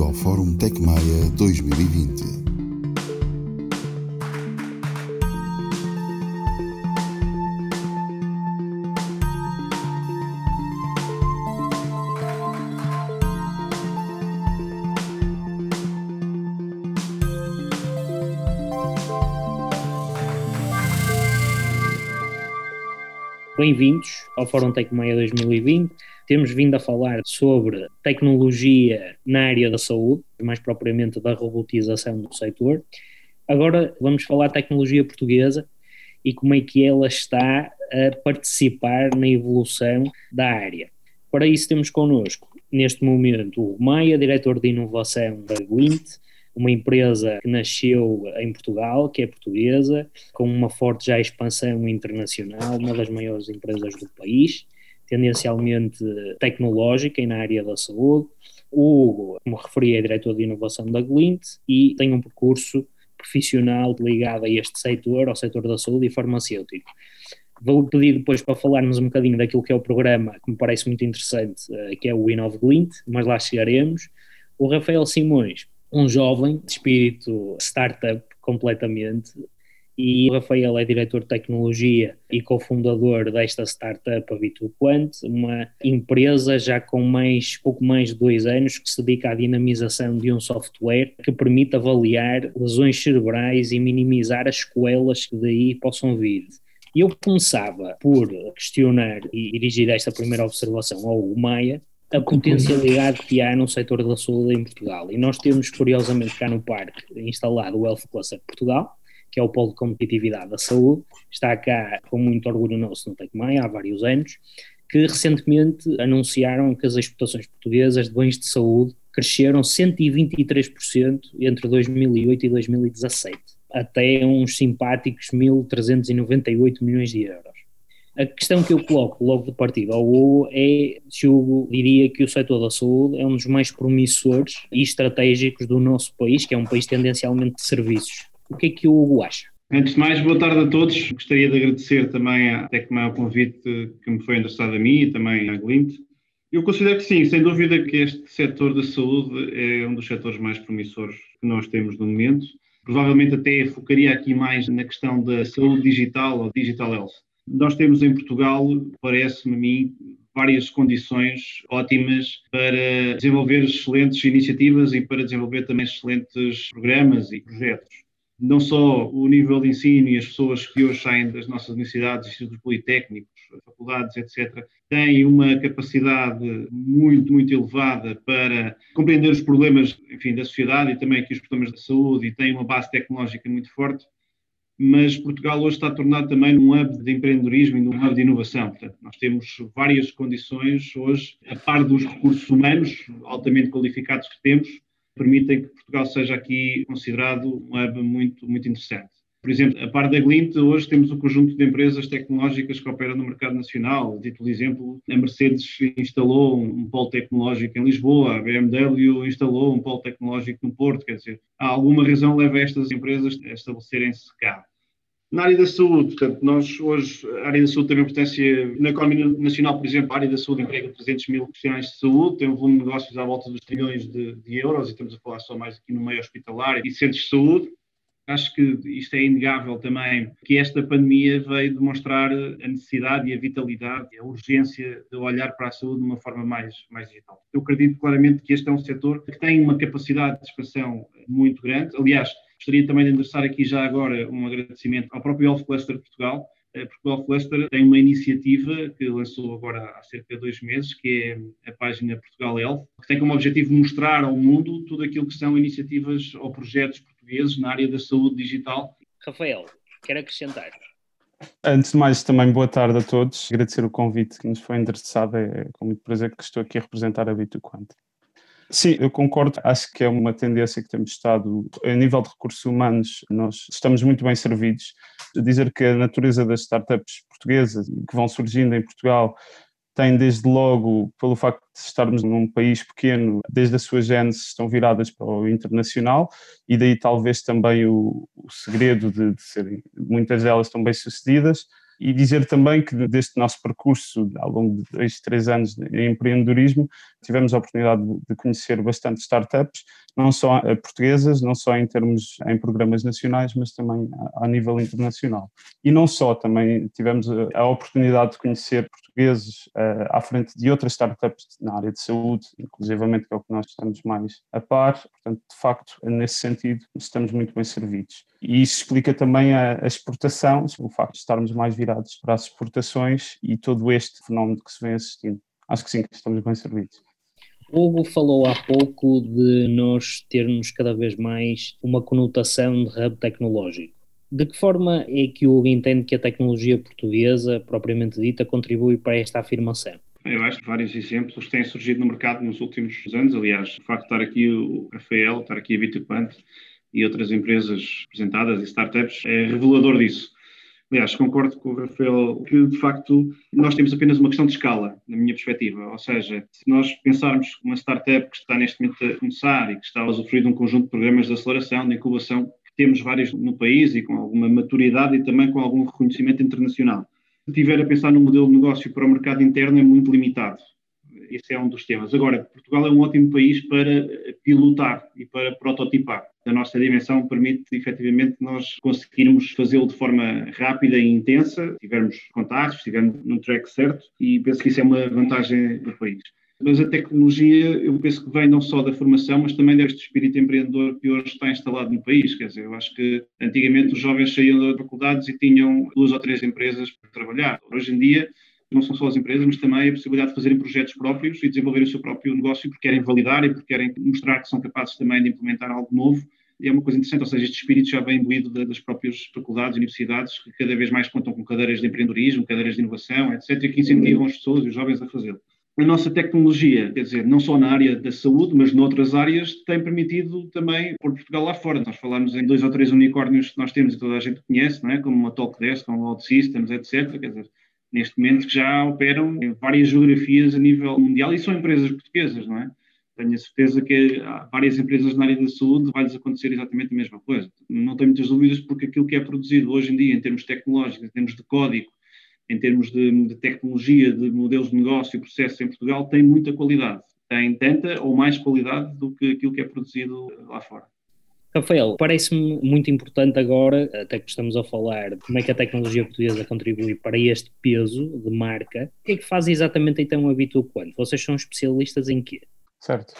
Bem-vindo ao Fórum TecMaia 2020. Bem-vindos ao Fórum Tecmeia 2020. Temos vindo a falar sobre tecnologia na área da saúde, mais propriamente da robotização do setor. Agora vamos falar de tecnologia portuguesa e como é que ela está a participar na evolução da área. Para isso temos connosco, neste momento, o Maia, diretor de inovação da Glint, uma empresa que nasceu em Portugal, que é portuguesa, com uma forte já expansão internacional, uma das maiores empresas do país, tendencialmente tecnológica e na área da saúde. O Hugo, como referi, é diretor de inovação da Glint e tem um percurso profissional ligado a este setor, ao setor da saúde e farmacêutico. Vou pedir depois para falarmos um bocadinho daquilo que é o programa, que me parece muito interessante, eh, que é o Inov Glint, mas lá chegaremos. O Rafael Simões um jovem de espírito startup completamente. E o Rafael é diretor de tecnologia e cofundador desta startup, a Quant, uma empresa já com mais, pouco mais de dois anos que se dedica à dinamização de um software que permite avaliar lesões cerebrais e minimizar as sequelas que daí possam vir. Eu começava por questionar e dirigir esta primeira observação ao Maia, a potencialidade que há no setor da saúde em Portugal. E nós temos, curiosamente, cá no parque instalado o Health Cluster Portugal, que é o polo de competitividade da saúde, está cá com muito orgulho nosso no Tecmaia há vários anos, que recentemente anunciaram que as exportações portuguesas de bens de saúde cresceram 123% entre 2008 e 2017, até uns simpáticos 1.398 milhões de euros. A questão que eu coloco logo de partida ao Hugo é Hugo diria que o setor da saúde é um dos mais promissores e estratégicos do nosso país, que é um país tendencialmente de serviços. O que é que o Hugo acha? Antes de mais, boa tarde a todos. Gostaria de agradecer também a Tecma o convite que me foi endereçado a mim e também à Glint. Eu considero que sim, sem dúvida que este setor da saúde é um dos setores mais promissores que nós temos no momento. Provavelmente até focaria aqui mais na questão da saúde digital ou digital health. Nós temos em Portugal, parece-me a mim, várias condições ótimas para desenvolver excelentes iniciativas e para desenvolver também excelentes programas e projetos. Não só o nível de ensino e as pessoas que hoje saem das nossas universidades, institutos politécnicos, faculdades, etc., têm uma capacidade muito, muito elevada para compreender os problemas, enfim, da sociedade e também aqui os problemas da saúde e têm uma base tecnológica muito forte mas Portugal hoje está tornado também num hub de empreendedorismo e num hub de inovação. Portanto, nós temos várias condições hoje, a par dos recursos humanos altamente qualificados que temos, permitem que Portugal seja aqui considerado um hub muito, muito interessante. Por exemplo, a par da Glint, hoje temos um conjunto de empresas tecnológicas que operam no mercado nacional. Dito exemplo, a Mercedes instalou um polo tecnológico em Lisboa, a BMW instalou um polo tecnológico no Porto. Quer dizer, há alguma razão leva estas empresas a estabelecerem-se cá. Na área da saúde, portanto, nós hoje, a área da saúde tem importância, na economia nacional, por exemplo, a área da saúde emprega 300 mil profissionais de saúde, tem um volume de negócios à volta dos trilhões de, de, euros, e estamos a falar só mais aqui no meio hospitalar e centros de saúde. Acho que isto é inegável também, que esta pandemia veio demonstrar a necessidade e a vitalidade e a urgência de olhar para a saúde de uma forma mais, mais digital. Eu acredito claramente que este é um setor que tem uma capacidade de expansão muito grande. Aliás, Gostaria também de endereçar aqui já agora um agradecimento ao próprio Health Cluster de Portugal, eh, porque o Health Cluster tem uma iniciativa que lançou agora há cerca de dois meses, que é a página Portugal Health, que tem como objetivo mostrar ao mundo tudo aquilo que são iniciativas ou projetos portugueses na área da saúde digital. Rafael, quer acrescentar? Antes de mais, também boa tarde a todos. Agradecer o convite que nos foi endereçado. É com muito prazer que estou aqui a representar a Bituquant. Sim, eu concordo. Acho que é uma tendência que temos estado, a nível de recursos humanos, nós estamos muito bem servidos. Dizer que a natureza das startups portuguesas que vão surgindo em Portugal tem desde logo, pelo facto de estarmos num país pequeno, desde a sua gênese estão viradas para o internacional e daí talvez também o, o segredo de, de serem, muitas delas estão bem sucedidas E dizer também que deste nosso percurso, ao longo de dois, três anos em empreendedorismo, tivemos a oportunidade de conhecer bastante startups, não só portuguesas, não só em termos em programas nacionais, mas também a, nível internacional. E não só, também tivemos a, oportunidade de conhecer portugueses uh, à frente de outras startups na área de saúde, inclusivamente que é o que nós estamos mais a par. Portanto, de facto, nesse sentido, estamos muito bem servidos. E isso explica também a exportação, o facto de estarmos mais virados para as exportações e todo este fenómeno que se vem assistindo. Acho que sim, que estamos bem servidos. Hugo falou há pouco de nós termos cada vez mais uma conotação de hub tecnológico. De que forma é que o Hugo entende que a tecnologia portuguesa, propriamente dita, contribui para esta afirmação? Eu acho que vários exemplos têm surgido no mercado nos últimos anos. Aliás, o facto de estar aqui o Rafael, estar aqui a Bitcoin e outras empresas apresentadas e startups é revelador disso. Aliás, concordo com o Rafael que, de facto, nós temos apenas uma questão de escala, na minha perspectiva. Ou seja, se nós pensarmos uma startup que está neste momento a começar e que está a usufruir de um conjunto de programas de aceleração, de incubação, que temos vários no país e com alguma maturidade e também com algum reconhecimento internacional. Se estiver a pensar no modelo de negócio para o mercado interno, é muito limitado esse é um dos temas. Agora, Portugal é um ótimo país para pilotar e para prototipar. A nossa dimensão permite, efetivamente, nós conseguirmos fazê-lo de forma rápida e intensa, tivermos contatos, estivermos no track certo, e penso que isso é uma vantagem do país. Mas a tecnologia, eu penso que vem não só da formação, mas também deste espírito empreendedor que hoje está instalado no país. Quer dizer, eu acho que antigamente os jovens saíam das faculdades e tinham duas ou três empresas para trabalhar. Hoje em dia, não são só as empresas, mas também a possibilidade de fazerem projetos próprios e desenvolverem o seu próprio negócio porque querem validar e porque querem mostrar que são capazes também de implementar algo novo. E é uma coisa interessante, ou seja, este espírito já vem imbuído das próprias faculdades e universidades que cada vez mais contam com cadeiras de empreendedorismo, cadeiras de inovação, etc., que incentivam as pessoas e os jovens a fazê-lo. A nossa tecnologia, quer dizer, não só na área da saúde, mas noutras áreas, tem permitido também pôr Portugal lá fora. Nós falamos em dois ou três unicórnios que nós temos e toda a gente conhece, não é? como a Talkdesk, como a OutSystems, etc. Quer dizer, neste momento que já operam em várias geografias a nível mundial e são empresas portuguesas, não é? Tenho a certeza que há várias empresas na área da saúde vai-lhes acontecer exatamente a mesma coisa. Não tenho muitas dúvidas porque aquilo que é produzido hoje em dia em termos tecnológicos, em termos de código, em termos de, de tecnologia, de modelos de negócio e processos em Portugal tem muita qualidade. Tem tanta ou mais qualidade do que aquilo que é produzido lá fora. Rafael, parece-me muito importante agora, até que estamos a falar como é que a tecnologia portuguesa contribui para este peso de marca, o que é que faz exatamente então a Bituquant? Vocês são especialistas em quê? Certo.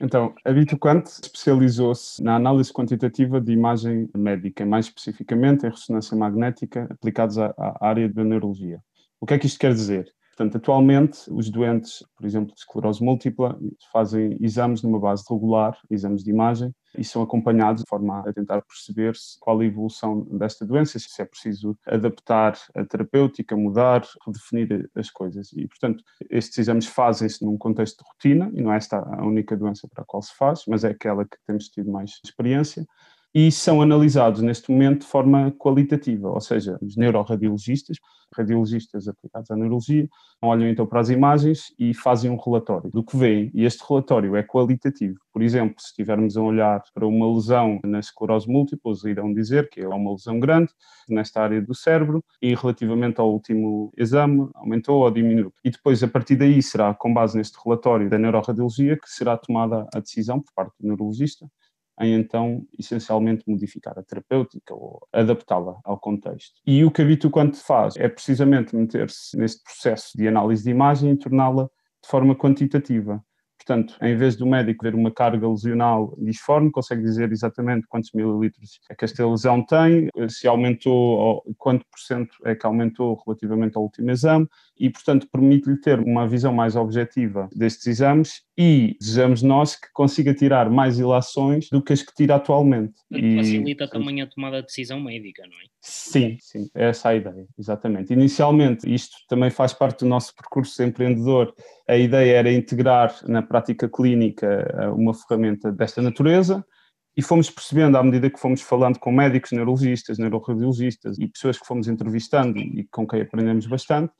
Então, a Bituquant especializou-se na análise quantitativa de imagem médica, mais especificamente em ressonância magnética aplicados à, à área da neurologia. O que é que isto quer dizer? Portanto, atualmente, os doentes, por exemplo, de esclerose múltipla, fazem exames numa base regular, exames de imagem, e são acompanhados de forma a tentar perceber qual a evolução desta doença, se é preciso adaptar a terapêutica, mudar, redefinir as coisas. E, portanto, estes exames fazem-se num contexto de rotina, e não é esta a única doença para a qual se faz, mas é aquela que temos tido mais experiência e são analisados neste momento de forma qualitativa, ou seja, os neuroradiologistas, radiologistas aplicados à neurologia, olham então para as imagens e fazem um relatório do que veem, e este relatório é qualitativo. Por exemplo, se estivermos a olhar para uma lesão na esclerose múltipla, eles irão dizer que é uma lesão grande nesta área do cérebro e relativamente ao último exame aumentou ou diminuiu. E depois, a partir daí, será com base neste relatório da neuroradiologia que será tomada a decisão por parte do neurologista em então essencialmente modificar a terapêutica ou adaptá-la ao contexto. E o que a Bituquante faz é precisamente meter-se neste processo de análise de imagem e torná-la de forma quantitativa. Portanto, em vez do médico ver uma carga lesional disforme, consegue dizer exatamente quantos mililitros é que esta lesão tem, se aumentou, quanto por cento é que aumentou relativamente ao último exame, e, portanto, permite-lhe ter uma visão mais objetiva destes exames e desejamos nós que consiga tirar mais ilações do que as que tira atualmente. E facilita também a tomada de decisão médica, não é? Sim, sim, é essa a ideia, exatamente. Inicialmente, isto também faz parte do nosso percurso empreendedor, a ideia era integrar na prática clínica eh, uma ferramenta desta natureza, e fomos percebendo, à medida que fomos falando com médicos, neurologistas, neuroradiologistas e pessoas que fomos entrevistando e com quem aprendemos bastante,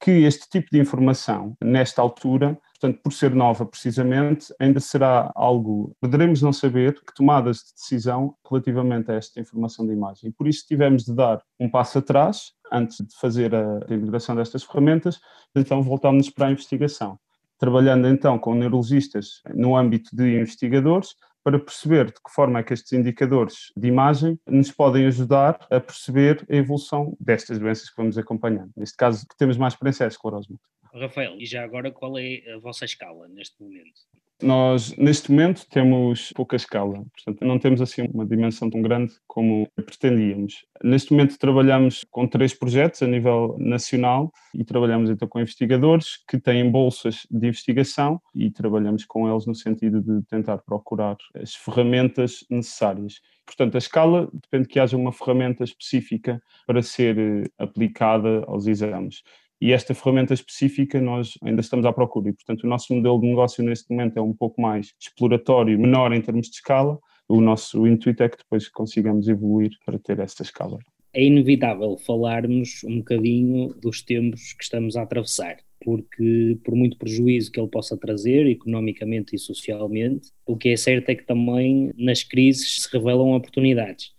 que este tipo de informação, nesta altura, portanto, por ser nova precisamente, ainda será algo, poderemos não saber, que tomadas de decisão relativamente a esta informação de imagem. E por isso tivemos de dar um passo atrás, antes de fazer a, integração destas ferramentas, então voltámos para a investigação. Trabalhando então com neurologistas no âmbito de investigadores, para perceber de que forma é que estes indicadores de imagem nos podem ajudar a perceber a evolução destas doenças que vamos acompanhando. Neste caso, que temos mais experiência é a esclerose múltipla. Rafael, e já agora qual é a vossa escala neste momento? Nós, neste momento, temos pouca escala, portanto, não temos assim uma dimensão tão grande como pretendíamos. Neste momento, trabalhamos com três projetos a nível nacional e trabalhamos então com investigadores que têm bolsas de investigação e trabalhamos com eles no sentido de tentar procurar as ferramentas necessárias. Portanto, a escala depende que haja uma ferramenta específica para ser eh, aplicada aos exames e esta ferramenta específica nós ainda estamos à procura e, portanto, o nosso modelo de negócio neste momento é um pouco mais exploratório, menor em termos de escala. O nosso intuito é que depois consigamos evoluir para ter esta escala. É inevitável falarmos um bocadinho dos tempos que estamos a atravessar, porque, por muito prejuízo que ele possa trazer, economicamente e socialmente, o que é certo é que também nas crises se revelam oportunidades.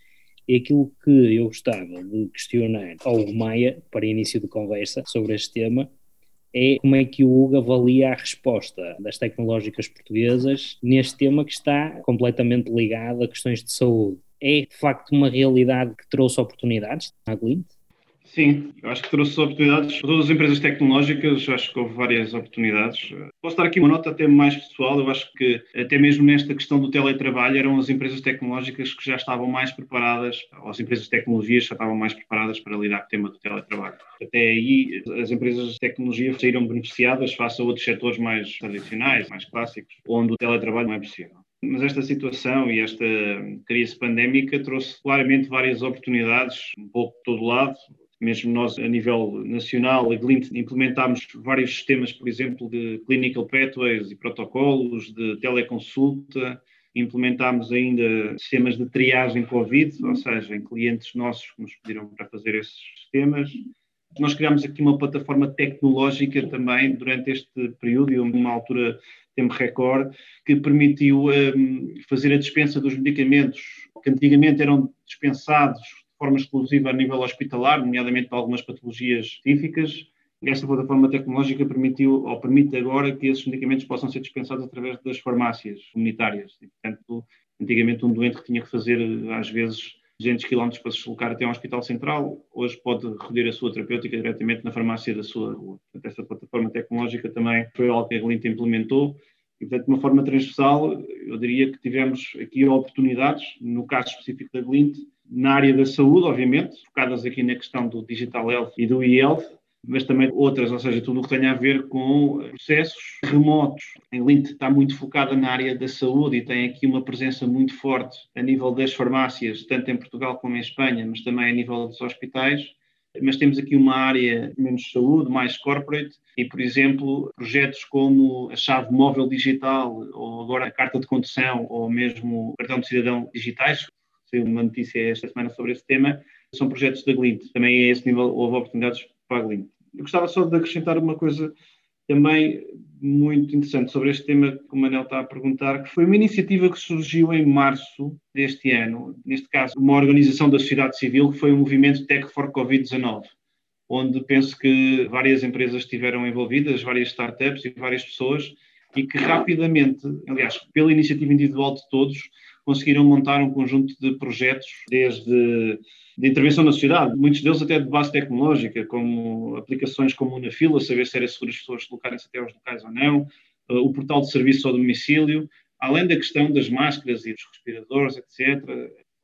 E aquilo que eu gostava de questionar ao Maia, para início de conversa sobre este tema, é como é que o Hugo avalia a resposta das tecnológicas portuguesas neste tema que está completamente ligado a questões de saúde. É de facto uma realidade que trouxe oportunidades à Glint? Sim, eu acho que trouxe oportunidades para todas as empresas tecnológicas, acho que houve várias oportunidades. Posso dar aqui uma nota até mais pessoal, eu acho que até mesmo nesta questão do teletrabalho eram as empresas tecnológicas que já estavam mais preparadas, ou as empresas de tecnologias já estavam mais preparadas para lidar com o tema do teletrabalho. Até aí as empresas de tecnologia saíram beneficiadas face a outros setores mais tradicionais, mais clássicos, onde o teletrabalho não é possível. Mas esta situação e esta crise pandémica trouxe claramente várias oportunidades, um pouco de todo lado, mesmo nós, a nível nacional, a Glint, implementámos vários sistemas, por exemplo, de clinical pathways e protocolos, de teleconsulta, implementámos ainda sistemas de triagem Covid, ou seja, em clientes nossos que nos pediram para fazer esses sistemas. Nós criámos aqui uma plataforma tecnológica também durante este período e uma altura tempo recorde, que permitiu um, fazer a dispensa dos medicamentos que antigamente eram dispensados forma exclusiva a nível hospitalar, nomeadamente para algumas patologias específicas. Esta plataforma tecnológica permitiu, ou permite agora, que esses medicamentos possam ser dispensados através das farmácias comunitárias. Portanto, antigamente um doente que tinha que fazer, às vezes, 200 km para se deslocar até um hospital central, hoje pode recolher a sua terapêutica diretamente na farmácia da sua rua. Portanto, esta plataforma tecnológica também foi algo que a Glint implementou e, portanto, de uma forma transversal, eu diria que tivemos aqui oportunidades, no caso específico da Glint, na área da saúde, obviamente, focadas aqui na questão do digital health e do e-health, mas também outras, ou seja, tudo o que tem a ver com processos remotos. A Lint está muito focada na área da saúde e tem aqui uma presença muito forte a nível das farmácias, tanto em Portugal como em Espanha, mas também a nível dos hospitais. Mas temos aqui uma área menos saúde, mais corporate, e, por exemplo, projetos como a chave móvel digital, ou agora a carta de condução, ou mesmo o cartão de cidadão digitais, saiu uma notícia esta semana sobre esse tema, são projetos da Glint. Também a esse nível houve oportunidades para a Glint. Eu gostava só de acrescentar uma coisa também muito interessante sobre este tema que o Manel está a perguntar, que foi uma iniciativa que surgiu em março deste ano, neste caso uma organização da sociedade civil, que foi o movimento Tech for Covid-19, onde penso que várias empresas estiveram envolvidas, várias startups e várias pessoas, e que rapidamente, aliás, pela iniciativa individual de todos, conseguiram montar um conjunto de projetos, desde de intervenção na sociedade, muitos deles até de base tecnológica, como aplicações como na fila, saber se era seguro as pessoas deslocarem-se até aos locais ou não, eh, o portal de serviço ao domicílio, além da questão das máscaras e dos respiradores, etc.,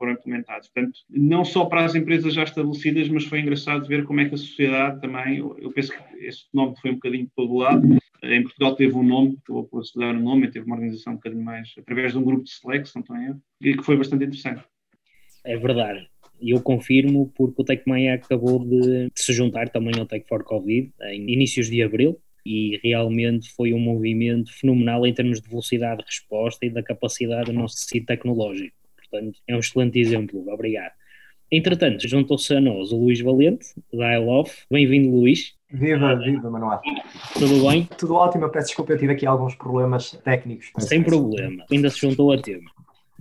foram implementados. Portanto, não só para as empresas já estabelecidas, mas foi engraçado ver como é que a sociedade também, eu penso que esse nome foi um bocadinho de todo lado. Em Portugal teve um nome, que eu vou proceder o nome, teve uma organização um bocadinho mais, através de um grupo de select, se não estou e que foi bastante interessante. É verdade. E eu confirmo porque o TecMaia acabou de, de, se juntar também ao Tech for Covid em inícios de abril e realmente foi um movimento fenomenal em termos de velocidade de resposta e da capacidade do nosso tecido tecnológico. Portanto, é um excelente exemplo. Obrigado. Entretanto, juntou-se a nós o Luís Valente, da I Love. Bem-vindo, Luís. Viva, viva, Manuel. Tudo bem? Tudo ótimo, eu peço desculpa, eu tive aqui alguns problemas técnicos. Sem problema, ainda se juntou a tempo.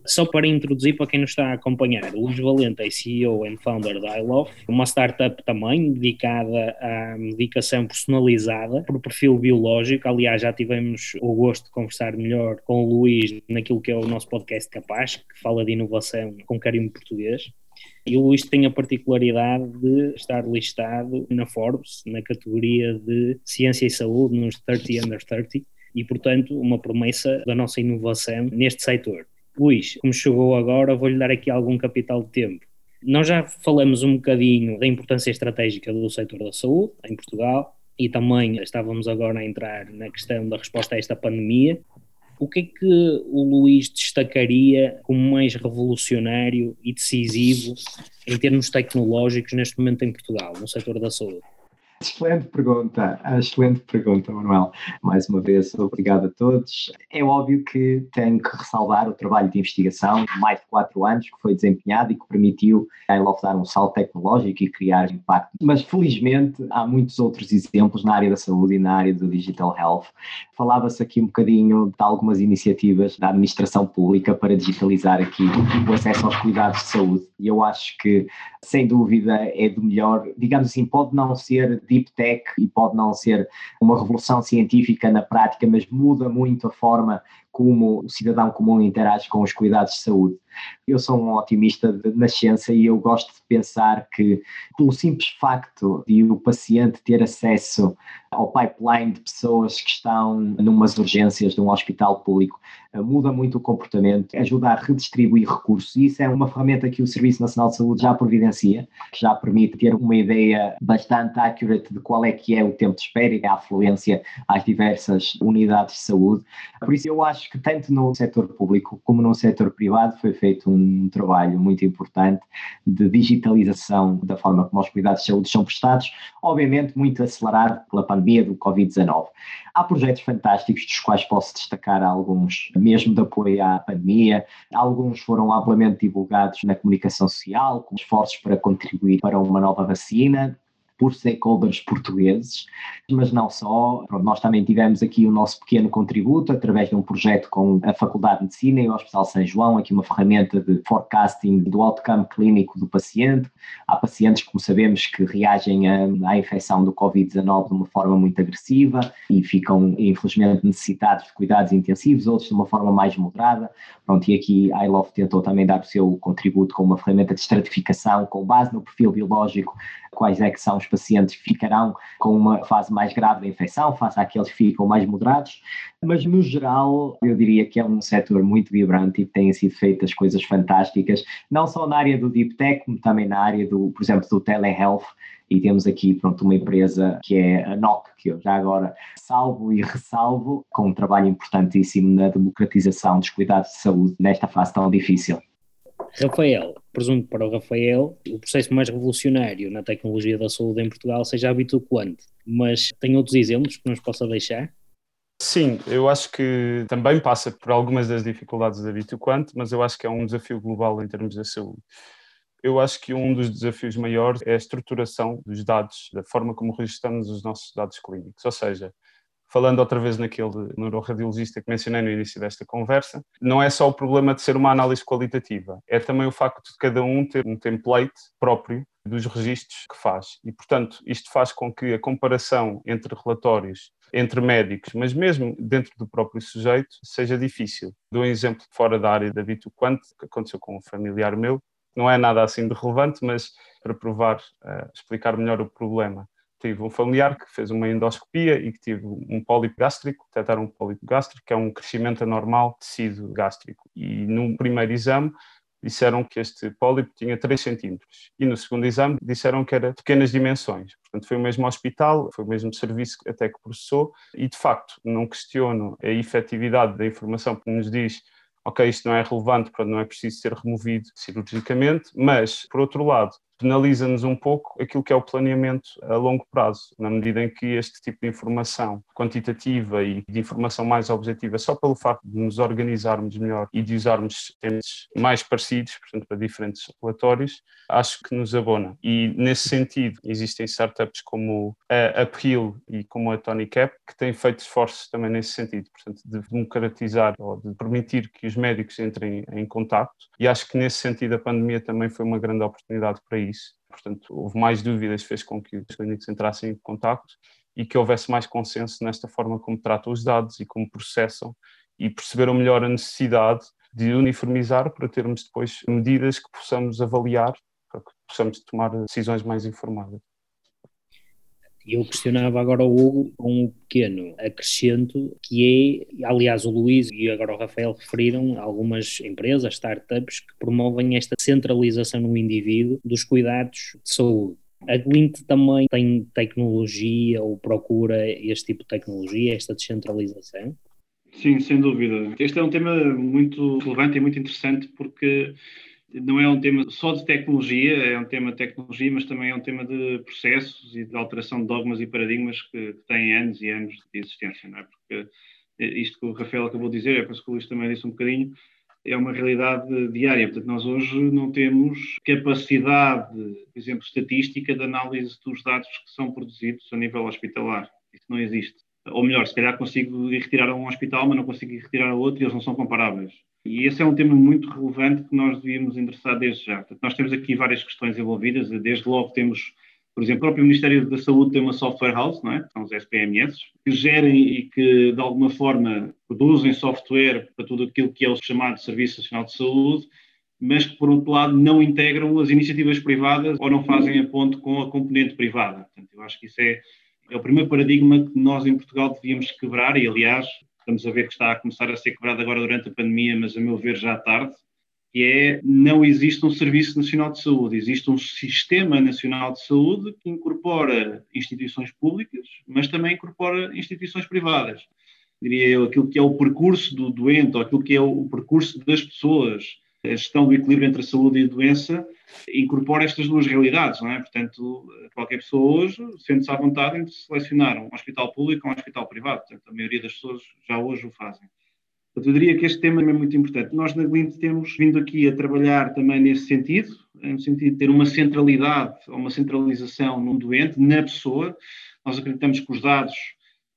Só para introduzir para quem nos está a acompanhar, o Luís Valente é CEO and founder da iLove, uma startup também dedicada à medicação personalizada por perfil biológico. Aliás, já tivemos o gosto de conversar melhor com o Luís naquilo que é o nosso podcast Capaz, que fala de inovação com carinho português. E o Luís tem a particularidade de estar listado na Forbes, na categoria de Ciência e Saúde, nos 30 Under 30, e, portanto, uma promessa da nossa inovação neste setor. Luís, como chegou agora, vou-lhe dar aqui algum capital de tempo. Nós já falamos um bocadinho da importância estratégica do setor da saúde em Portugal e também estávamos agora a entrar na questão da resposta a esta pandemia o que é que o Luís destacaria como mais revolucionário e decisivo em termos tecnológicos neste momento em Portugal, no setor da saúde? Excelente pergunta, excelente pergunta, Manuel. Mais uma vez, obrigado a todos. É óbvio que tenho que ressalvar o trabalho de investigação de mais de quatro anos que foi desempenhado e que permitiu a Elof dar um salto tecnológico e criar impacto. Mas, felizmente, há muitos outros exemplos na área da saúde e na área do digital health. Falava-se aqui um bocadinho de algumas iniciativas da administração pública para digitalizar aqui o acesso aos cuidados de saúde. E eu acho que, sem dúvida, é do melhor, digamos assim, pode não ser deep tech e pode não ser uma revolução científica na prática, mas muda muito a forma como o cidadão comum interage com os cuidados de saúde. Eu sou um otimista de nascença e eu gosto de pensar que, pelo simples facto de o paciente ter acesso ao pipeline de pessoas que estão numas urgências de um hospital público, eh, muda muito o comportamento, ajuda a redistribuir recursos e isso é uma ferramenta que o Serviço Nacional de Saúde já providencia, que já permite ter uma ideia bastante accurate de qual é que é o tempo de espera e a afluência às diversas unidades de saúde. Por isso eu acho que tanto no setor público como no setor privado foi feito um trabalho muito importante de digitalização da forma como os cuidados de saúde são prestados, obviamente muito acelerado pela pandemia do Covid-19. Há projetos fantásticos, dos quais posso destacar alguns, mesmo de apoio à pandemia. Alguns foram amplamente divulgados na comunicação social, com esforços para contribuir para uma nova vacina por stakeholders portugueses, mas não só. Nós também tivemos aqui o nosso pequeno contributo através de um projeto com a Faculdade de Medicina e o Hospital São João, aqui uma ferramenta de forecasting do outcome clínico do paciente. Há pacientes, como sabemos, que reagem à infecção do Covid-19 de uma forma muito agressiva e ficam, infelizmente, necessitados de cuidados intensivos, outros de uma forma mais moderada. Pronto, e aqui a iLove tentou também dar o seu contributo com uma ferramenta de estratificação com base no perfil biológico quais é que são os pacientes que ficarão com uma fase mais grave da infecção, face àqueles que ficam mais moderados, mas no geral eu diria que é um setor muito vibrante e têm sido feitas coisas fantásticas, não só na área do Deep Tech, como também na área do, por exemplo, do telehealth, e temos aqui pronto, uma empresa que é a NOC, que eu já agora salvo e ressalvo, com um trabalho importantíssimo na democratização dos cuidados de saúde nesta fase tão difícil. Rafael, presumo para o Rafael, o processo mais revolucionário na tecnologia da saúde em Portugal seja habituante, mas tem outros exemplos que nos possa deixar? Sim, eu acho que também passa por algumas das dificuldades da Bituquante, mas eu acho que é um desafio global em termos da saúde. Eu acho que um dos desafios maiores é a estruturação dos dados, da forma como registramos os nossos dados clínicos, ou seja, falando outra vez naquele neuroradiologista que mencionei no início desta conversa, não é só o problema de ser uma análise qualitativa, é também o facto de cada um ter um template próprio dos registros que faz. E, portanto, isto faz com que a comparação entre relatórios, entre médicos, mas mesmo dentro do próprio sujeito, seja difícil. Dou um exemplo fora da área da Vito Quant, que aconteceu com um familiar meu, não é nada assim de relevante, mas para provar, uh, explicar melhor o problema tive um familiar que fez uma endoscopia e que tive um pólipo gástrico, detectaram um pólipo gástrico, que é um crescimento anormal de tecido gástrico. E no primeiro exame disseram que este pólipo tinha 3 centímetros e no segundo exame disseram que era pequenas dimensões. Portanto, foi o mesmo hospital, foi o mesmo serviço até que processou e, de facto, não questiono a efetividade da informação que nos diz ok, isto não é relevante, portanto não é preciso ser removido cirurgicamente, mas, por outro lado, penaliza-nos um pouco aquilo que é o planeamento a longo prazo, na medida em que este tipo de informação quantitativa e de informação mais objetiva, só pelo facto de nos organizarmos melhor e de usarmos temas mais parecidos, portanto, para diferentes relatórios, acho que nos abona. E nesse sentido, existem startups como a Uphill e como a Tony Cap que têm feito esforços também nesse sentido, portanto, de democratizar ou de permitir que os médicos entrem em contato. E acho que nesse sentido a pandemia também foi uma grande oportunidade para isso. Portanto, houve mais dúvidas, fez com que os clínicos entrassem em contato e que houvesse mais consenso nesta forma como tratam os dados e como processam e perceberam melhor a necessidade de uniformizar para termos depois medidas que possamos avaliar, para que possamos tomar decisões mais informadas. Eu questionava agora o Hugo com um pequeno acrescento, que é, aliás, o Luís e agora o Rafael referiram algumas empresas, startups, que promovem esta centralização no indivíduo dos cuidados de saúde. A Glint também tem tecnologia ou procura este tipo de tecnologia, esta descentralização? Sim, sem dúvida. Este é um tema muito relevante e muito interessante porque não é um tema só de tecnologia, é um tema de tecnologia, mas também é um tema de processos e de alteração de dogmas e paradigmas que, que têm anos e anos de existência, não é? Porque isto que o Rafael acabou de dizer, é penso que o Luís também disse um bocadinho, é uma realidade diária. Portanto, nós hoje não temos capacidade, por exemplo, estatística de análise dos dados que são produzidos a nível hospitalar. Isso não existe. Ou melhor, se calhar consigo ir retirar a um hospital, mas não consigo ir retirar a outro e eles não são comparáveis. E esse é um tema muito relevante que nós devíamos interessar desde já. Portanto, nós temos aqui várias questões envolvidas. Desde logo temos, por exemplo, o próprio Ministério da Saúde tem uma software house, não é? São os SPMS, que gerem e que, de alguma forma, produzem software para tudo aquilo que é o chamado Serviço Nacional de Saúde, mas que, por outro lado, não integram as iniciativas privadas ou não fazem a ponte com a componente privada. Portanto, eu acho que isso é, é o primeiro paradigma que nós em Portugal devíamos quebrar e, aliás, estamos a ver que está a começar a ser quebrado agora durante a pandemia, mas a meu ver já tarde, que é não existe um Serviço Nacional de Saúde, existe um Sistema Nacional de Saúde que incorpora instituições públicas, mas também incorpora instituições privadas. Diria eu, aquilo que é o percurso do doente, ou aquilo que é o percurso das pessoas, a gestão do equilíbrio entre a saúde e a doença, incorpora estas duas realidades, não é? Portanto, qualquer pessoa hoje sente-se à vontade em selecionar um hospital público ou um hospital privado. Portanto, a maioria das pessoas já hoje o fazem. Portanto, eu diria que este tema é muito importante. Nós na Glint temos vindo aqui a trabalhar também nesse sentido, no sentido de ter uma centralidade ou uma centralização no doente, na pessoa. Nós acreditamos que os dados,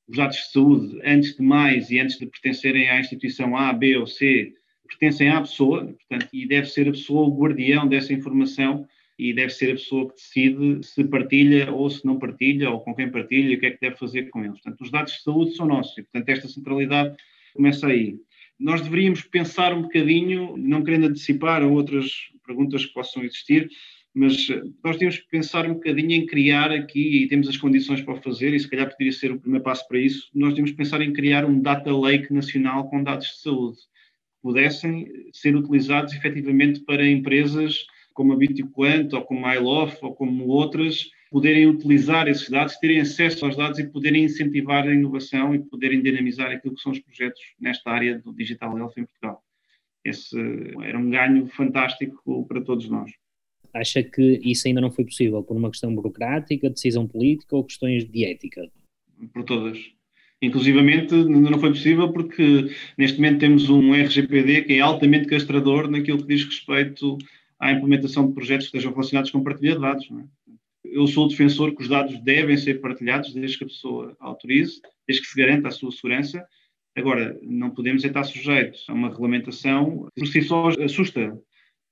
os dados de saúde, antes de mais e antes de pertencerem à instituição A, B ou C, pertencem à pessoa, portanto, e deve ser a pessoa o guardião dessa informação e deve ser a pessoa que decide se partilha ou se não partilha, ou com quem partilha o que é que deve fazer com eles. Portanto, os dados de saúde são nossos e, portanto, esta centralidade começa aí. Nós deveríamos pensar um bocadinho, não querendo antecipar outras perguntas que possam existir, mas nós temos que pensar um bocadinho em criar aqui, e temos as condições para fazer, e se calhar poderia ser o primeiro passo para isso, nós temos que pensar em criar um data lake nacional com dados de saúde pudessem ser utilizados efetivamente para empresas como a Bitcoin ou como a iLof ou como outras poderem utilizar esses dados, terem acesso aos dados e poderem incentivar a inovação e poderem dinamizar aquilo que são os projetos nesta área do Digital Health em Portugal. Esse era um ganho fantástico para todos nós. Acha que isso ainda não foi possível por uma questão burocrática, decisão política ou questões de ética? Por todas Inclusivamente não foi possível porque neste momento temos um RGPD que é altamente castrador naquilo que diz respeito à implementação de projetos que estejam relacionados com partilha de dados. É? Eu sou defensor que os dados devem ser partilhados desde que a pessoa autorize, desde que se garanta a sua segurança. Agora, não podemos estar sujeitos a uma regulamentação que por si só assusta.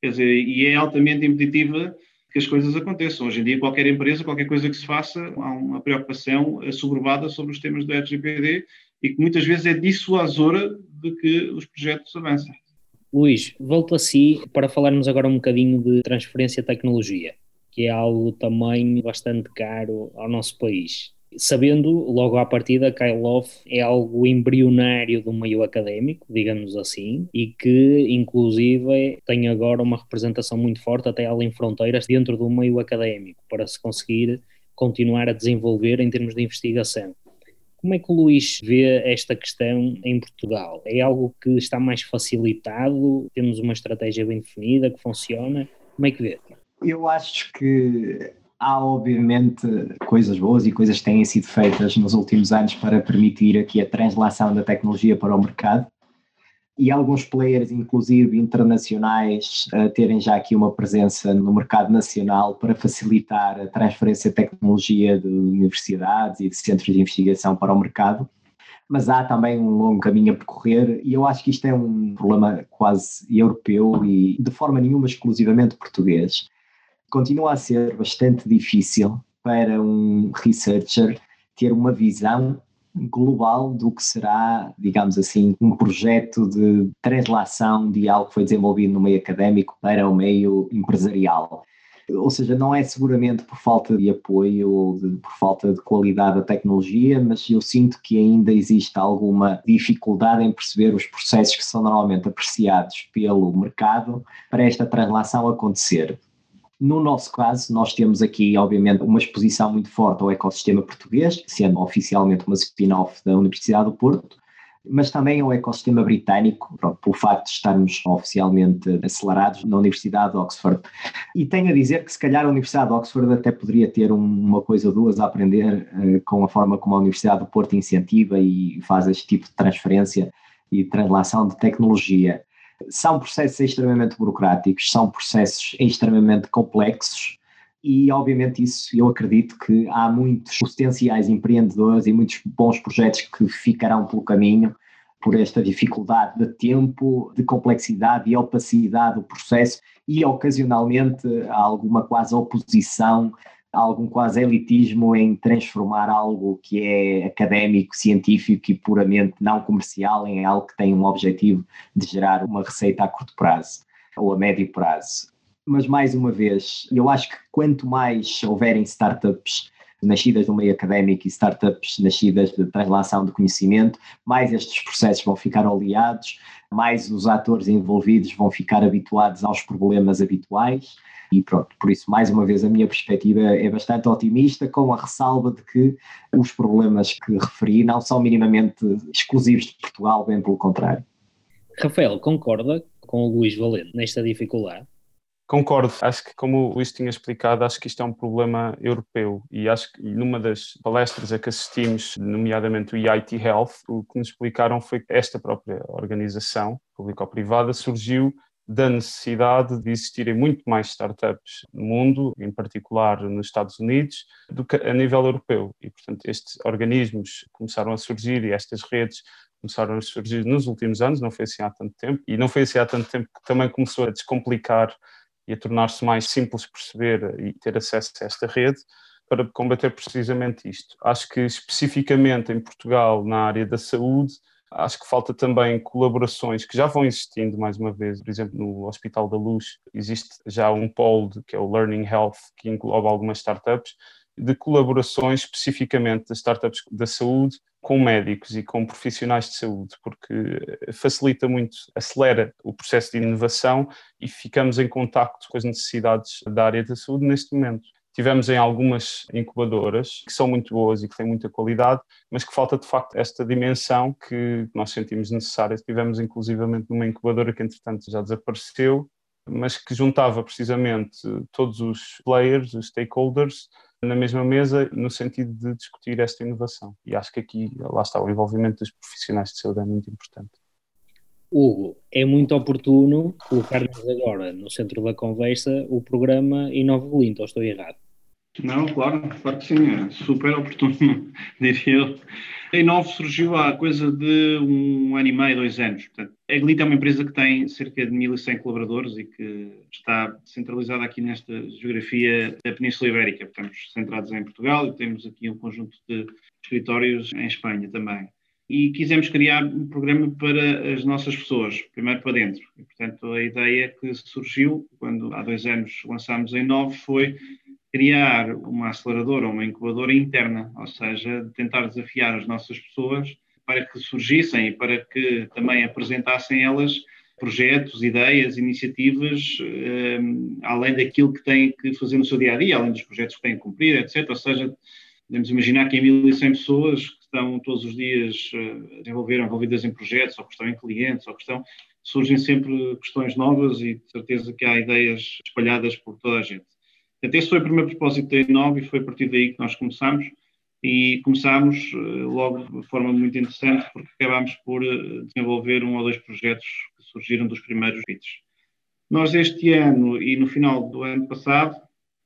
Quer dizer, e é altamente impeditiva que as coisas aconteçam. Hoje em dia, qualquer empresa, qualquer coisa que se faça, há uma preocupação assoberbada sobre os temas do RGPD e que muitas vezes é dissuasora de que os projetos avancem. Luís, volto a si para falarmos agora um bocadinho de transferência de tecnologia, que é algo também bastante caro ao nosso país sabendo logo à partida que Love é algo embrionário do meio académico, digamos assim, e que inclusive tem agora uma representação muito forte até além fronteiras dentro do meio académico para se conseguir continuar a desenvolver em termos de investigação. Como é que o Luís vê esta questão em Portugal? É algo que está mais facilitado? Temos uma estratégia bem definida que funciona? Como é que vê? Eu acho que há obviamente coisas boas e coisas que têm sido feitas nos últimos anos para permitir aqui a translação da tecnologia para o mercado e alguns players, inclusive internacionais, a terem já aqui uma presença no mercado nacional para facilitar a transferência de tecnologia de universidades e de centros de investigação para o mercado. Mas há também um longo caminho a percorrer e eu acho que isto é um problema quase europeu e de forma nenhuma exclusivamente português. Continua a ser bastante difícil para um researcher ter uma visão global do que será, digamos assim, um projeto de translação de algo que foi desenvolvido no meio académico para o meio empresarial. Ou seja, não é seguramente por falta de apoio ou de, por falta de qualidade da tecnologia, mas eu sinto que ainda existe alguma dificuldade em perceber os processos que são normalmente apreciados pelo mercado para esta translação acontecer. No nosso caso, nós temos aqui, obviamente, uma exposição muito forte ao ecossistema português, sendo oficialmente uma spin-off da Universidade do Porto, mas também ao ecossistema britânico, pelo facto de estarmos oficialmente acelerados na Universidade de Oxford. E tenho a dizer que, se calhar, a Universidade de Oxford até poderia ter uma coisa ou duas a aprender uh, com a forma como a Universidade do Porto incentiva e faz este tipo de transferência e translação de tecnologia. São processos extremamente burocráticos, são processos extremamente complexos e, obviamente, isso eu acredito que há muitos potenciais empreendedores e muitos bons projetos que ficarão pelo caminho por esta dificuldade de tempo, de complexidade e opacidade do processo e, ocasionalmente, alguma quase oposição algum quase elitismo em transformar algo que é académico, científico e puramente não comercial em algo que tem um objetivo de gerar uma receita a curto prazo ou a médio prazo. Mas mais uma vez, eu acho que quanto mais houverem startups nascidas do meio académico e startups nascidas de translação de conhecimento, mais estes processos vão ficar oleados, mais os atores envolvidos vão ficar habituados aos problemas habituais e pronto, por isso, mais uma vez, a minha perspectiva é bastante otimista, com a ressalva de que os problemas que referi não são minimamente exclusivos de Portugal, bem pelo contrário. Rafael, concorda com o Luís Valente nesta dificuldade? Concordo, acho que como o Luís tinha explicado, acho que isto é um problema europeu e acho que numa das palestras a que assistimos, nomeadamente o EIT Health, o que nos explicaram foi que esta própria organização, público-privada, surgiu da necessidade de existirem muito mais startups no mundo, em particular nos Estados Unidos, do que a nível europeu. E, portanto, estes organismos começaram a surgir e estas redes começaram a surgir nos últimos anos, não foi assim há tanto tempo, e não foi assim há tanto tempo que também começou a descomplicar e a tornar-se mais simples perceber e ter acesso a esta rede para combater precisamente isto. Acho que especificamente em Portugal, na área da saúde, Acho que falta também colaborações que já vão existindo, mais uma vez, por exemplo, no Hospital da Luz existe já um polo que é o Learning Health, que engloba algumas startups, de colaborações especificamente das startups da saúde com médicos e com profissionais de saúde, porque facilita muito, acelera o processo de inovação e ficamos em contacto com as necessidades da área da saúde neste momento. Tivemos em algumas incubadoras que são muito boas e que têm muita qualidade, mas que falta de facto esta dimensão que nós sentimos necessária. Tivemos inclusivamente numa incubadora que entretanto já desapareceu, mas que juntava precisamente todos os players, os stakeholders, na mesma mesa no sentido de discutir esta inovação. E acho que aqui, lá está, o envolvimento dos profissionais de saúde é muito importante. Hugo, é muito oportuno colocarmos agora no centro da conversa o programa Inova Linto, ou estou errado? Não, claro, claro que sim, é super oportuno, diria eu. A Inove surgiu há coisa de um ano e meio, dois anos. Portanto, a Glita é uma empresa que tem cerca de 1.100 colaboradores e que está centralizada aqui nesta geografia da Península Ibérica. Estamos centrados em Portugal e temos aqui um conjunto de escritórios em Espanha também e quisemos criar um programa para as nossas pessoas, primeiro para dentro. E, portanto, a ideia que surgiu, quando há dois anos lançámos em Nove, foi criar uma aceleradora, uma incubadora interna, ou seja, tentar desafiar as nossas pessoas para que surgissem e para que também apresentassem elas projetos, ideias, iniciativas, ehm, além daquilo que têm que fazer no seu dia a dia, além dos projetos que têm que cumprir, etc. Ou seja, podemos imaginar que em 1.100 pessoas estão todos os dias eh, envolvidas em projetos, ou que estão em clientes, ou que estão, surgem sempre questões novas e de certeza que há ideias espalhadas por toda a gente. Portanto, esse foi o primeiro propósito da Inova e foi a partir daí que nós começámos. E começámos eh, logo de forma muito interessante, porque acabámos por eh, desenvolver um ou dois projetos que surgiram dos primeiros bits. Nós, este ano e no final do ano passado,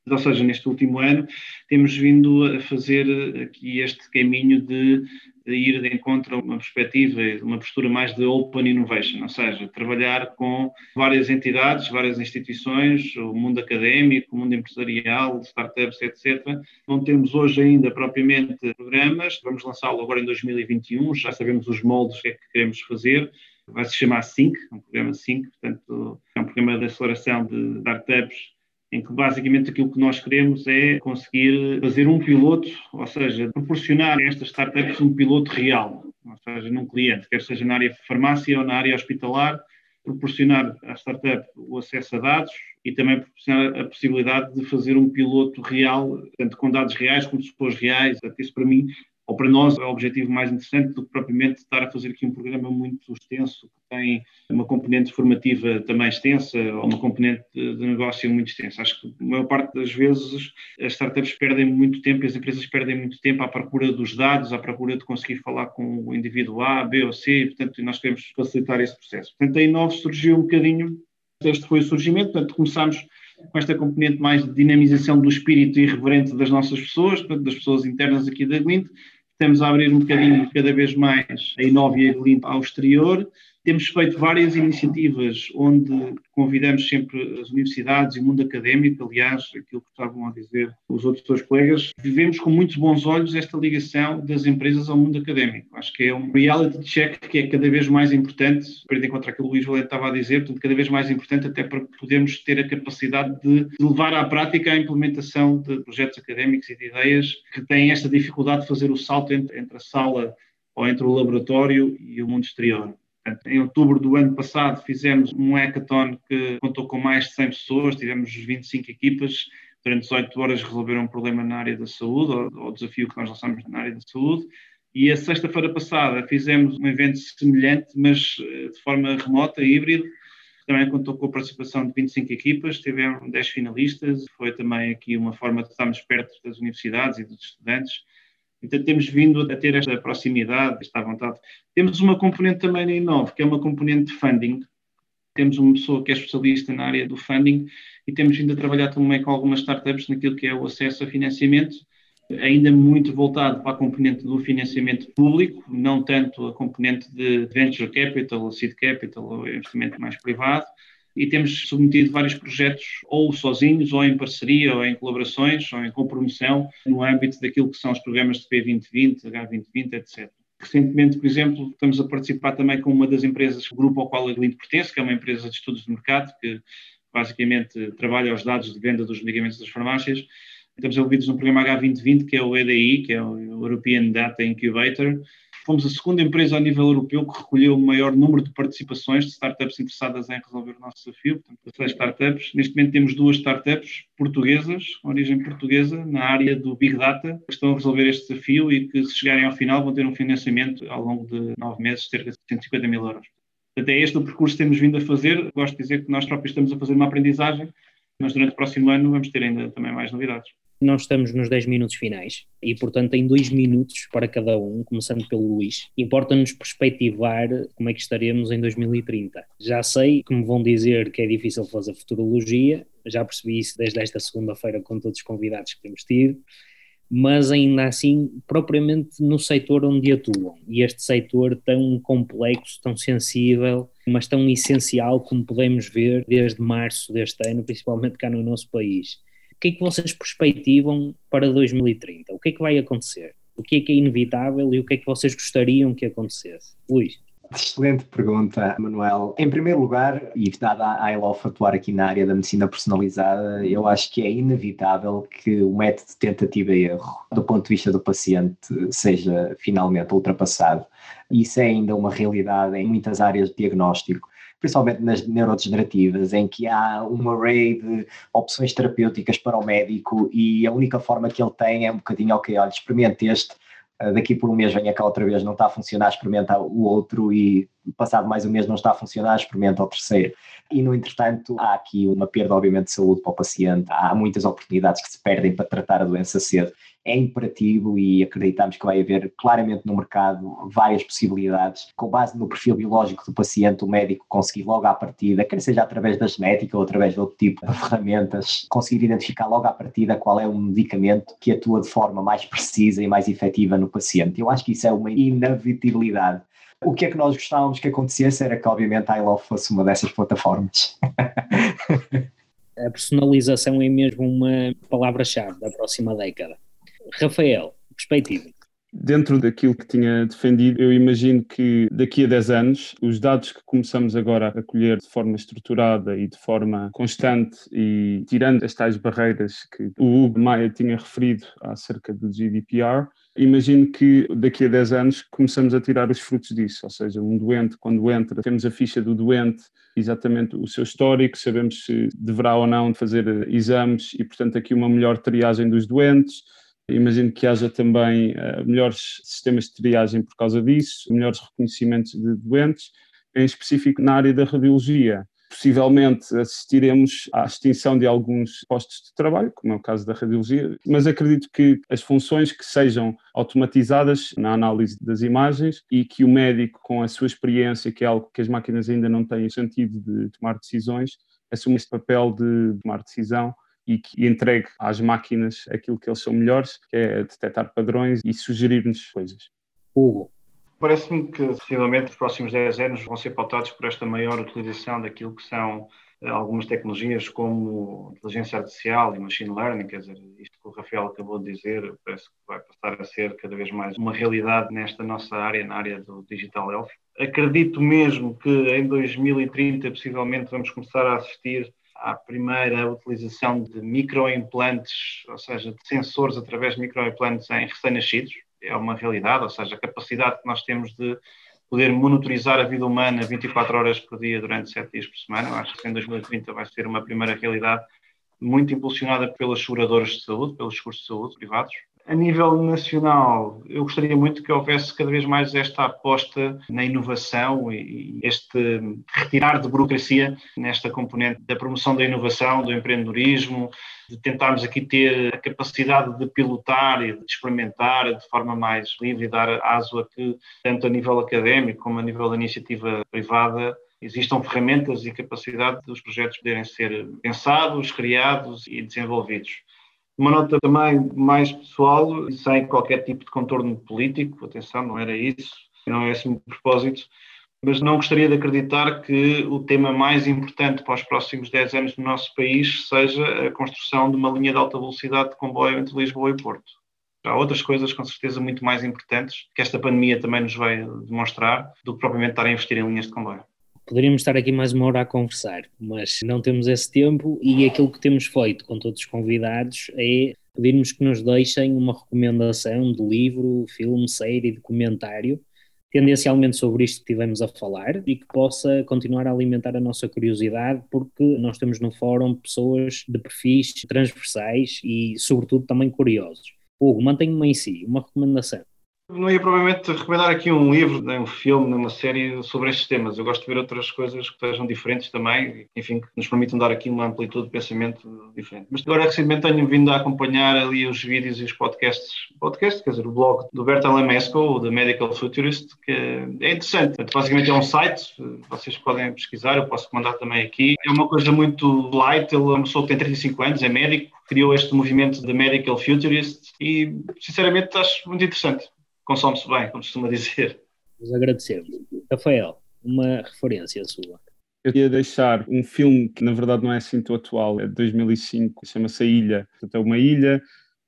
ou seja, neste último ano, temos vindo a fazer aqui este caminho de, ir de encontro a uma perspectiva, uma postura mais de open innovation, ou seja, trabalhar com várias entidades, várias instituições, o mundo académico, o mundo empresarial, startups, etc. Não temos hoje ainda propriamente programas, vamos lançá-lo agora em 2021, já sabemos os moldes que é que queremos fazer, vai se chamar SYNC, um programa SYNC, portanto, é um programa de aceleração de startups em que basicamente aquilo que nós queremos é conseguir fazer um piloto, ou seja, proporcionar a estas startups um piloto real, ou seja, num cliente, quer seja na área farmácia ou na área hospitalar, proporcionar à startup o acesso a dados e também proporcionar a possibilidade de fazer um piloto real, tanto com dados reais como supôs reais. Isso para mim ou para nós é o objetivo mais interessante do que propriamente estar a fazer aqui um programa muito extenso, que tem uma componente formativa também extensa, ou uma componente de negócio muito extensa. Acho que a maior parte das vezes as startups perdem muito tempo e as empresas perdem muito tempo à procura dos dados, à procura de conseguir falar com o indivíduo A, B ou C, e, portanto nós queremos facilitar esse processo. Portanto, a Inove surgiu um bocadinho, este foi o surgimento, portanto começámos com esta componente mais de dinamização do espírito irreverente das nossas pessoas, das pessoas internas aqui da Glint, Estamos a abrir um bocadinho cada vez mais a Inova e a Glint ao exterior temos feito várias iniciativas onde convidamos sempre as universidades e o mundo académico, aliás, aquilo que estavam a dizer os outros dois colegas, vivemos com muitos bons olhos esta ligação das empresas ao mundo académico. Acho que é um reality check que é cada vez mais importante, para encontrar aquilo que o Luís Valente estava a dizer, portanto, cada vez mais importante até para podermos ter a capacidade de levar à prática a implementação de projetos académicos e de ideias que têm esta dificuldade de fazer o salto entre, entre a sala ou entre o laboratório e o mundo exterior. Em outubro do ano passado fizemos um hackathon que contou com mais de 100 pessoas, tivemos 25 equipas, durante 18 horas resolveram um problema na área da saúde, ou, o desafio que nós lançamos na área da saúde. E a sexta-feira passada fizemos um evento semelhante, mas eh, de forma remota, híbrido, também contou com a participação de 25 equipas, tiveram 10 finalistas, foi também aqui uma forma de estarmos perto das universidades e dos estudantes então temos vindo a ter esta proximidade, esta vontade. Temos uma componente também na Inove, que é uma componente de funding. Temos uma pessoa que é especialista na área do funding e temos vindo a trabalhar também com algumas startups naquilo que é o acesso a financiamento, ainda muito voltado para a componente do financiamento público, não tanto a componente de venture capital, ou seed capital, ou investimento mais privado e temos submetido vários projetos, ou sozinhos, ou em parceria, ou em colaborações, ou em compromoção, no âmbito daquilo que são os programas de P2020, H2020, etc. Recentemente, por exemplo, estamos a participar também com uma das empresas, o grupo ao qual a Glint pertence, que é uma empresa de estudos de mercado, que basicamente trabalha os dados de venda dos medicamentos das farmácias. Estamos envolvidos no programa H2020, que é o EDI, que é o European Data Incubator, fomos a segunda empresa a nível europeu que recolheu o maior número de participações de startups interessadas em resolver o nosso desafio, portanto, seis startups. Neste momento temos duas startups portuguesas, com origem portuguesa, na área do Big Data, que estão a resolver este desafio e que, se chegarem ao final, vão ter um financiamento ao longo de nove meses, cerca de 150 mil euros. Portanto, é este o percurso que temos vindo a fazer. Gosto de dizer que nós próprios estamos a fazer uma aprendizagem, mas durante o próximo ano vamos ter ainda também mais novidades. Nós estamos nos 10 minutos finais e, portanto, em 2 minutos para cada um, começando pelo Luís, importa-nos perspectivar como é que estaremos em 2030. Já sei que me vão dizer que é difícil fazer futurologia, já percebi isso desde esta segunda-feira com todos os convidados que temos tido, mas ainda assim, propriamente no setor onde atuam. E este setor tão complexo, tão sensível, mas tão essencial como podemos ver desde março deste ano, principalmente cá no nosso país o que é que vocês perspectivam para 2030? O que é que vai acontecer? O que é que é inevitável e o que é que vocês gostariam que acontecesse? Luís. Excelente pergunta, Manuel. Em primeiro lugar, e dada a ILOF atuar aqui na área da medicina personalizada, eu acho que é inevitável que o método de tentativa e erro, do ponto de vista do paciente, seja finalmente ultrapassado. Isso é ainda uma realidade em muitas áreas de diagnóstico principalmente nas neurodegenerativas, em que há um array de opções terapêuticas para o médico e a única forma que ele tem é um bocadinho, ok, olha, experimente este, eh, daqui por um mês venha cá outra vez, não está a funcionar, experimenta o outro e passado mais um mês não está a funcionar, experimenta o terceiro. E, no entretanto, há aqui uma perda, obviamente, de saúde para o paciente, há muitas oportunidades que se perdem para tratar a doença cedo. É imperativo e acreditamos que vai haver claramente no mercado várias possibilidades, com base no perfil biológico do paciente, o médico conseguir logo à partida, quer seja através da genética ou através de outro tipo de ferramentas, conseguir identificar logo à partida qual é o medicamento que atua de forma mais precisa e mais efetiva no paciente. Eu acho que isso é uma inevitabilidade. O que é que nós gostávamos que acontecesse era que, obviamente, a iLove fosse uma dessas plataformas. a personalização é mesmo uma palavra-chave da próxima década. Rafael, perspectiva. Dentro daquilo que tinha defendido, eu imagino que daqui a 10 anos, os dados que começamos agora a colher de forma estruturada e de forma constante e tirando as tais barreiras que o Hugo Maia tinha referido acerca do GDPR, imagino que daqui a 10 anos começamos a tirar os frutos disso, ou seja, um doente, quando entra, temos a ficha do doente, exatamente o seu histórico, sabemos se deverá ou não fazer exames e, portanto, aqui uma melhor triagem dos doentes, Imagino que haja também uh, melhores sistemas de triagem por causa disso, melhores reconhecimentos de doentes, em específico na área da radiologia. Possivelmente assistiremos à extinção de alguns postos de trabalho, como é o caso da radiologia, mas acredito que as funções que sejam automatizadas na análise das imagens e que o médico, com a sua experiência, que é algo que as máquinas ainda não têm sentido de tomar decisões, assuma este papel de tomar decisão e que entregue às máquinas aquilo que eles são melhores, que é detectar padrões e sugerir-nos coisas. Hugo. Parece-me que, possivelmente, os próximos 10 anos vão ser pautados por esta maior utilização daquilo que são eh, algumas tecnologias como inteligência artificial e machine learning, quer dizer, isto que o Rafael acabou de dizer, parece que vai passar a ser cada vez mais uma realidade nesta nossa área, na área do digital health. Acredito mesmo que em 2030, possivelmente, vamos começar a assistir à primeira utilização de microimplantes, ou seja, de sensores através de microimplantes em recém-nascidos. É uma realidade, ou seja, a capacidade que nós temos de poder monitorizar a vida humana 24 horas por dia durante 7 dias por semana. Eu acho que em 2030 vai ser uma primeira realidade muito impulsionada pelas seguradoras de saúde, pelos seguros de saúde privados. A nível nacional, eu gostaria muito que houvesse cada vez mais esta aposta na inovação e este retirar de burocracia nesta componente da promoção da inovação, do empreendedorismo, de tentarmos aqui ter a capacidade de pilotar e de experimentar de forma mais livre e dar aso a que, tanto a nível académico como a nível da iniciativa privada, existam ferramentas e capacidade dos projetos poderem ser pensados, criados e desenvolvidos. Uma nota também mais pessoal, sem qualquer tipo de contorno político, atenção, não era isso, não é esse o propósito, mas não gostaria de acreditar que o tema mais importante para os próximos 10 anos no nosso país seja a construção de uma linha de alta velocidade de comboio entre Lisboa e Porto. Há outras coisas, com certeza, muito mais importantes que esta pandemia também nos vai demonstrar do que propriamente estar a investir em linhas de comboio. Poderíamos estar aqui mais uma hora a conversar, mas não temos esse tempo e aquilo que temos feito com todos os convidados é pedirmos que nos deixem uma recomendação de livro, filme, série, documentário, tendencialmente sobre isto que tivemos a falar e que possa continuar a alimentar a nossa curiosidade, porque nós temos no fórum pessoas de perfis transversais e, sobretudo, também curiosos. Hugo, mantenha-me em si, uma recomendação. Não ia provavelmente recomendar aqui um livro, nem um filme, nem uma série sobre estes temas. Eu gosto de ver outras coisas que sejam diferentes também, enfim, que nos permitam dar aqui uma amplitude de pensamento diferente. Mas agora recentemente tenho vindo a acompanhar ali os vídeos e os podcasts, podcast, quer dizer, o blog do Berta Lemesco, o The Medical Futurist, que é interessante. Basicamente é um site, vocês podem pesquisar, eu posso mandar também aqui. É uma coisa muito light, ele é uma pessoa que tem 35 anos, é médico, criou este movimento The Medical Futurist e, sinceramente, acho muito interessante consome-se bem, como costuma dizer. Nos agradecemos. Rafael, uma referência sua. Eu ia deixar um filme que na verdade não é assim tão atual, é de 2005, chama-se A Ilha. Portanto, é uma ilha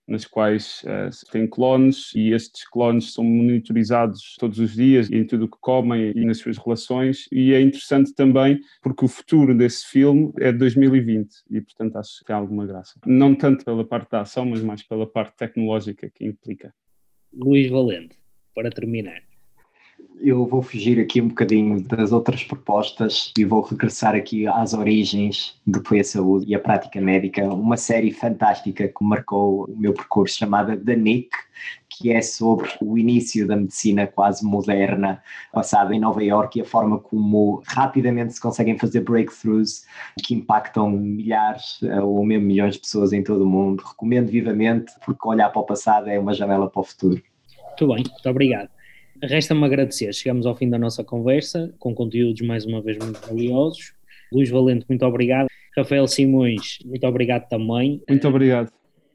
nas quais uh, tem clones e estes clones são monitorizados todos os dias em tudo o que comem e nas suas relações e é interessante também porque o futuro desse filme é de 2020 e portanto acho que tem alguma graça. Não tanto pela parte da ação, mas mais pela parte tecnológica que implica. Luís Valente, para terminar. Eu vou fugir aqui um bocadinho das outras propostas e vou regressar aqui às origens do que foi a saúde e a prática médica. Uma série fantástica que marcou o meu percurso chamada The Nick, que é sobre o início da medicina quase moderna, passada em Nova York e a forma como rapidamente se conseguem fazer breakthroughs que impactam milhares eh, ou mesmo milhões de pessoas em todo o mundo. Recomendo vivamente, porque olhar para o passado é uma janela para o futuro. Muito bem, muito obrigado. Resta-me agradecer. Chegamos ao fim da nossa conversa, com conteúdos mais uma vez muito valiosos. Luís Valente, muito obrigado. Rafael Simões, muito obrigado também. Muito obrigado.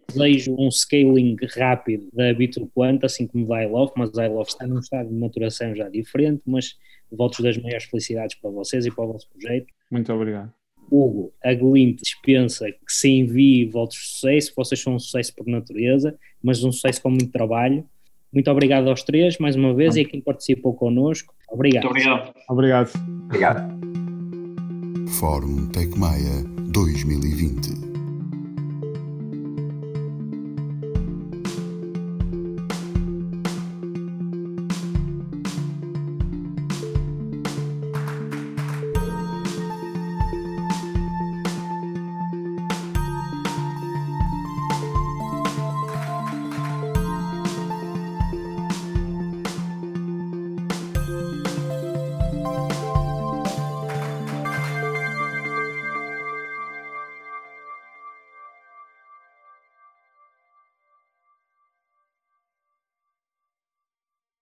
Desejo um scaling rápido da Bitcoin, assim como da iLove, mas a iLove está num estado de maturação já diferente, mas votos das maiores felicidades para vocês e para o vosso projeto. Muito obrigado. Hugo, a Glint dispensa que se envie votos de sucesso, vocês são um sucesso por natureza, mas um sucesso com muito trabalho. Muito obrigado aos três, mais uma vez, e a quem participou connosco. Obrigado. Muito obrigado. Obrigado. Obrigado. Fórum Tecmaia 2020